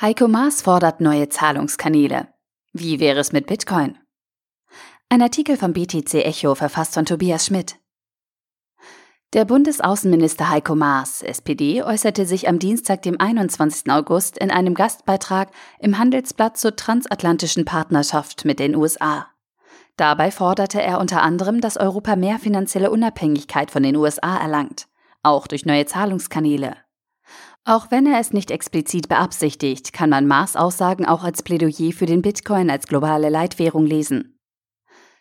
Heiko Maas fordert neue Zahlungskanäle. Wie wäre es mit Bitcoin? Ein Artikel vom BTC Echo verfasst von Tobias Schmidt. Der Bundesaußenminister Heiko Maas, SPD, äußerte sich am Dienstag, dem 21. August, in einem Gastbeitrag im Handelsblatt zur transatlantischen Partnerschaft mit den USA. Dabei forderte er unter anderem, dass Europa mehr finanzielle Unabhängigkeit von den USA erlangt, auch durch neue Zahlungskanäle. Auch wenn er es nicht explizit beabsichtigt, kann man Maas Aussagen auch als Plädoyer für den Bitcoin als globale Leitwährung lesen.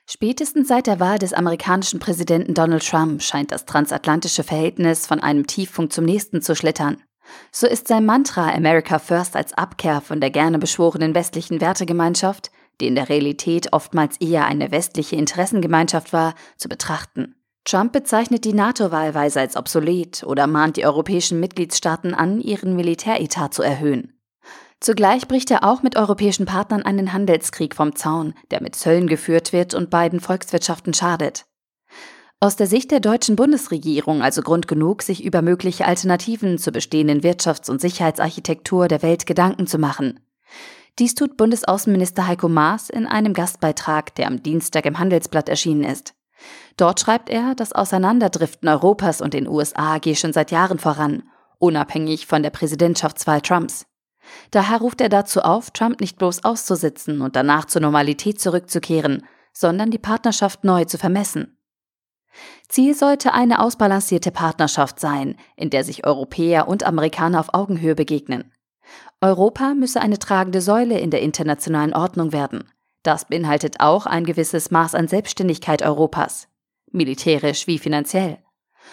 Spätestens seit der Wahl des amerikanischen Präsidenten Donald Trump scheint das transatlantische Verhältnis von einem Tiefpunkt zum nächsten zu schlittern. So ist sein Mantra America First als Abkehr von der gerne beschworenen westlichen Wertegemeinschaft, die in der Realität oftmals eher eine westliche Interessengemeinschaft war, zu betrachten. Trump bezeichnet die NATO wahlweise als obsolet oder mahnt die europäischen Mitgliedstaaten an, ihren Militäretat zu erhöhen. Zugleich bricht er auch mit europäischen Partnern einen Handelskrieg vom Zaun, der mit Zöllen geführt wird und beiden Volkswirtschaften schadet. Aus der Sicht der deutschen Bundesregierung also Grund genug, sich über mögliche Alternativen zur bestehenden Wirtschafts- und Sicherheitsarchitektur der Welt Gedanken zu machen. Dies tut Bundesaußenminister Heiko Maas in einem Gastbeitrag, der am Dienstag im Handelsblatt erschienen ist. Dort schreibt er, das Auseinanderdriften Europas und den USA gehe schon seit Jahren voran, unabhängig von der Präsidentschaftswahl Trumps. Daher ruft er dazu auf, Trump nicht bloß auszusitzen und danach zur Normalität zurückzukehren, sondern die Partnerschaft neu zu vermessen. Ziel sollte eine ausbalancierte Partnerschaft sein, in der sich Europäer und Amerikaner auf Augenhöhe begegnen. Europa müsse eine tragende Säule in der internationalen Ordnung werden. Das beinhaltet auch ein gewisses Maß an Selbstständigkeit Europas, militärisch wie finanziell.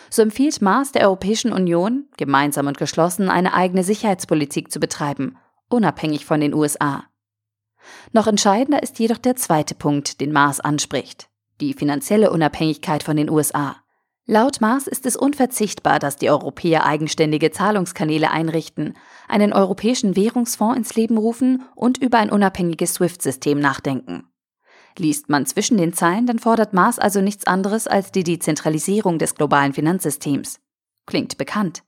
So empfiehlt Maas der Europäischen Union, gemeinsam und geschlossen eine eigene Sicherheitspolitik zu betreiben, unabhängig von den USA. Noch entscheidender ist jedoch der zweite Punkt, den Maas anspricht, die finanzielle Unabhängigkeit von den USA. Laut Maas ist es unverzichtbar, dass die Europäer eigenständige Zahlungskanäle einrichten, einen europäischen Währungsfonds ins Leben rufen und über ein unabhängiges SWIFT-System nachdenken. Liest man zwischen den Zeilen, dann fordert Maas also nichts anderes als die Dezentralisierung des globalen Finanzsystems. Klingt bekannt.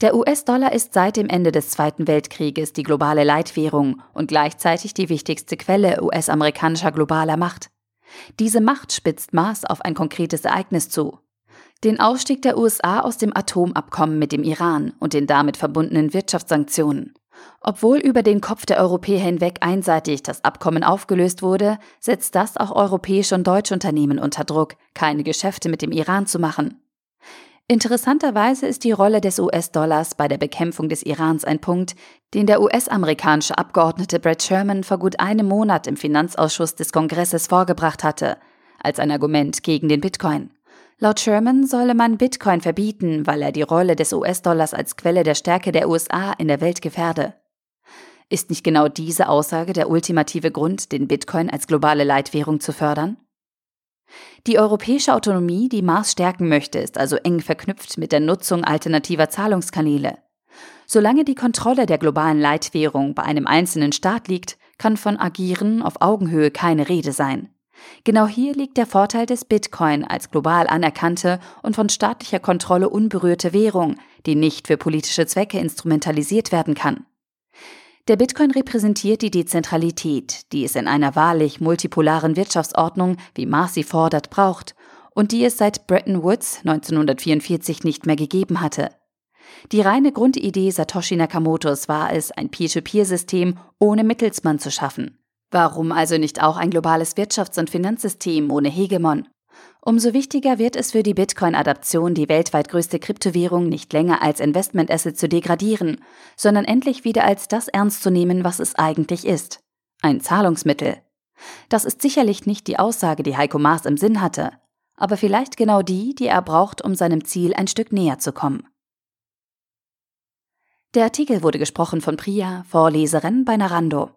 Der US-Dollar ist seit dem Ende des Zweiten Weltkrieges die globale Leitwährung und gleichzeitig die wichtigste Quelle US-amerikanischer globaler Macht. Diese Macht spitzt Maß auf ein konkretes Ereignis zu. Den Ausstieg der USA aus dem Atomabkommen mit dem Iran und den damit verbundenen Wirtschaftssanktionen. Obwohl über den Kopf der Europäer hinweg einseitig das Abkommen aufgelöst wurde, setzt das auch europäische und deutsche Unternehmen unter Druck, keine Geschäfte mit dem Iran zu machen. Interessanterweise ist die Rolle des US-Dollars bei der Bekämpfung des Irans ein Punkt, den der US-amerikanische Abgeordnete Brad Sherman vor gut einem Monat im Finanzausschuss des Kongresses vorgebracht hatte, als ein Argument gegen den Bitcoin. Laut Sherman solle man Bitcoin verbieten, weil er die Rolle des US-Dollars als Quelle der Stärke der USA in der Welt gefährde. Ist nicht genau diese Aussage der ultimative Grund, den Bitcoin als globale Leitwährung zu fördern? Die europäische Autonomie, die Mars stärken möchte, ist also eng verknüpft mit der Nutzung alternativer Zahlungskanäle. Solange die Kontrolle der globalen Leitwährung bei einem einzelnen Staat liegt, kann von Agieren auf Augenhöhe keine Rede sein. Genau hier liegt der Vorteil des Bitcoin als global anerkannte und von staatlicher Kontrolle unberührte Währung, die nicht für politische Zwecke instrumentalisiert werden kann. Der Bitcoin repräsentiert die Dezentralität, die es in einer wahrlich multipolaren Wirtschaftsordnung, wie Marcy fordert, braucht und die es seit Bretton Woods 1944 nicht mehr gegeben hatte. Die reine Grundidee Satoshi Nakamotos war es, ein Peer-to-Peer-System ohne Mittelsmann zu schaffen. Warum also nicht auch ein globales Wirtschafts- und Finanzsystem ohne Hegemon? Umso wichtiger wird es für die Bitcoin-Adaption, die weltweit größte Kryptowährung nicht länger als Investment-Asset zu degradieren, sondern endlich wieder als das ernst zu nehmen, was es eigentlich ist. Ein Zahlungsmittel. Das ist sicherlich nicht die Aussage, die Heiko Maas im Sinn hatte, aber vielleicht genau die, die er braucht, um seinem Ziel ein Stück näher zu kommen. Der Artikel wurde gesprochen von Priya, Vorleserin bei Narando.